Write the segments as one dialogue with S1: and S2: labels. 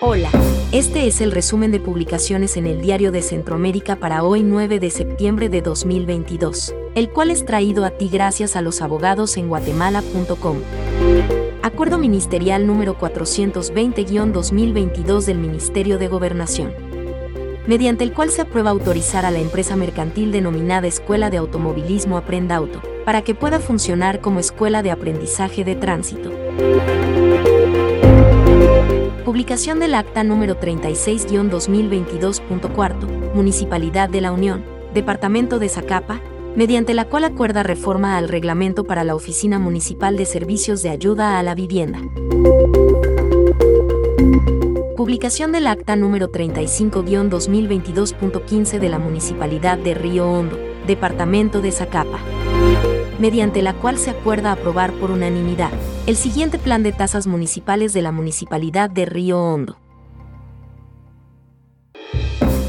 S1: Hola, este es el resumen de publicaciones en el Diario de Centroamérica para hoy 9 de septiembre de 2022, el cual es traído a ti gracias a los abogados en guatemala.com. Acuerdo Ministerial número 420-2022 del Ministerio de Gobernación mediante el cual se aprueba autorizar a la empresa mercantil denominada Escuela de Automovilismo Aprenda Auto, para que pueda funcionar como escuela de aprendizaje de tránsito. Publicación del acta número 36-2022.4, Municipalidad de la Unión, Departamento de Zacapa, mediante la cual acuerda reforma al reglamento para la Oficina Municipal de Servicios de Ayuda a la Vivienda. Publicación del acta número 35-2022.15 de la Municipalidad de Río Hondo, Departamento de Zacapa mediante la cual se acuerda aprobar por unanimidad el siguiente plan de tasas municipales de la Municipalidad de Río Hondo.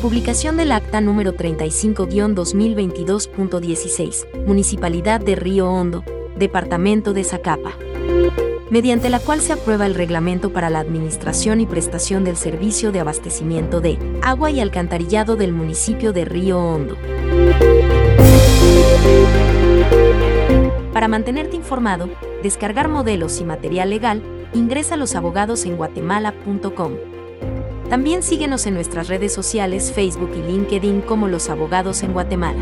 S1: Publicación del acta número 35-2022.16, Municipalidad de Río Hondo, Departamento de Zacapa, mediante la cual se aprueba el reglamento para la administración y prestación del servicio de abastecimiento de agua y alcantarillado del municipio de Río Hondo. Para mantenerte informado, descargar modelos y material legal, ingresa a losabogados en guatemala.com. También síguenos en nuestras redes sociales Facebook y LinkedIn como Los Abogados en Guatemala.